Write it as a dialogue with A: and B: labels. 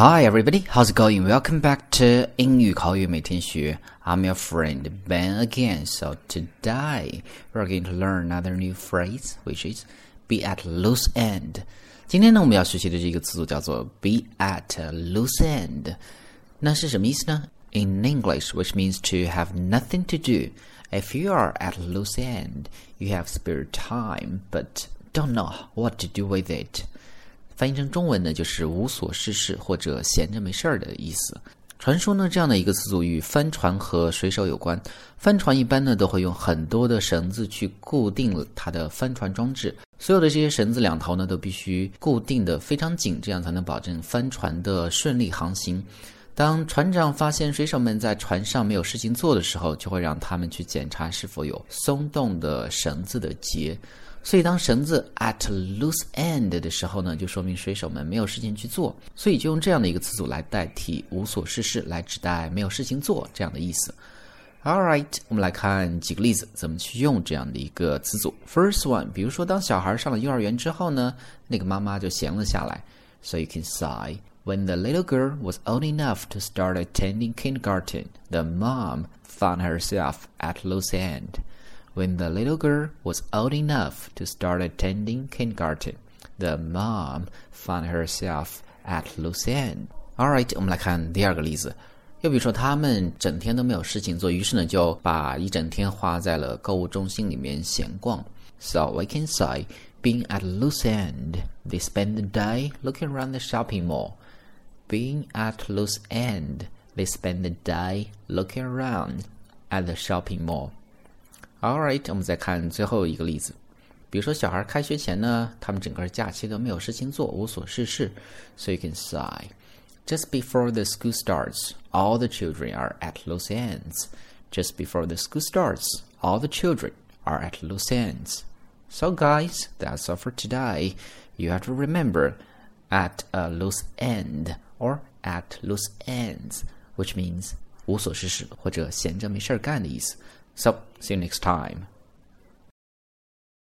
A: Hi everybody, how's it going? Welcome back to 英语口语每天学. I'm your friend Ben again. So today we're going to learn another new phrase, which is be at loose end. 今天呢，我们要学习的这个词组叫做 be at loose end。那是什么意思呢？In English, which means to have nothing to do. If you are at loose end, you have spare time, but don't know what to do with it. 翻译成中文呢，就是无所事事或者闲着没事儿的意思。传说呢，这样的一个词组与帆船和水手有关。帆船一般呢都会用很多的绳子去固定它的帆船装置，所有的这些绳子两头呢都必须固定的非常紧，这样才能保证帆船的顺利航行。当船长发现水手们在船上没有事情做的时候，就会让他们去检查是否有松动的绳子的结。所以，当绳子 at loose end 的时候呢，就说明水手们没有事情去做，所以就用这样的一个词组来代替无所事事，来指代没有事情做这样的意思。All right，我们来看几个例子，怎么去用这样的一个词组。First one，比如说，当小孩上了幼儿园之后呢，那个妈妈就闲了下来。So you can say when the little girl was old enough to start attending kindergarten, the mom found herself at loose end. When the little girl was old enough to start attending kindergarten, the mom found herself at loose end. All right，我们来看第二个例子。又比如说，他们整天都没有事情做，于是呢就把一整天花在了购物中心里面闲逛。So we can say, being at loose end, they spend the day looking around the shopping mall. Being at loose end, they spend the day looking around at the shopping mall. All right，我们再看最后一个例子。比如说，小孩开学前呢，他们整个假期都没有事情做，无所事事。So you can say, just before the school starts, all the children are at loose ends. Just before the school starts, all the children are at loose ends. So guys, that's all for today. You have to remember at a loose end or at loose ends, which means 无所事事或者闲着没事儿干的意思。 So, see you next time.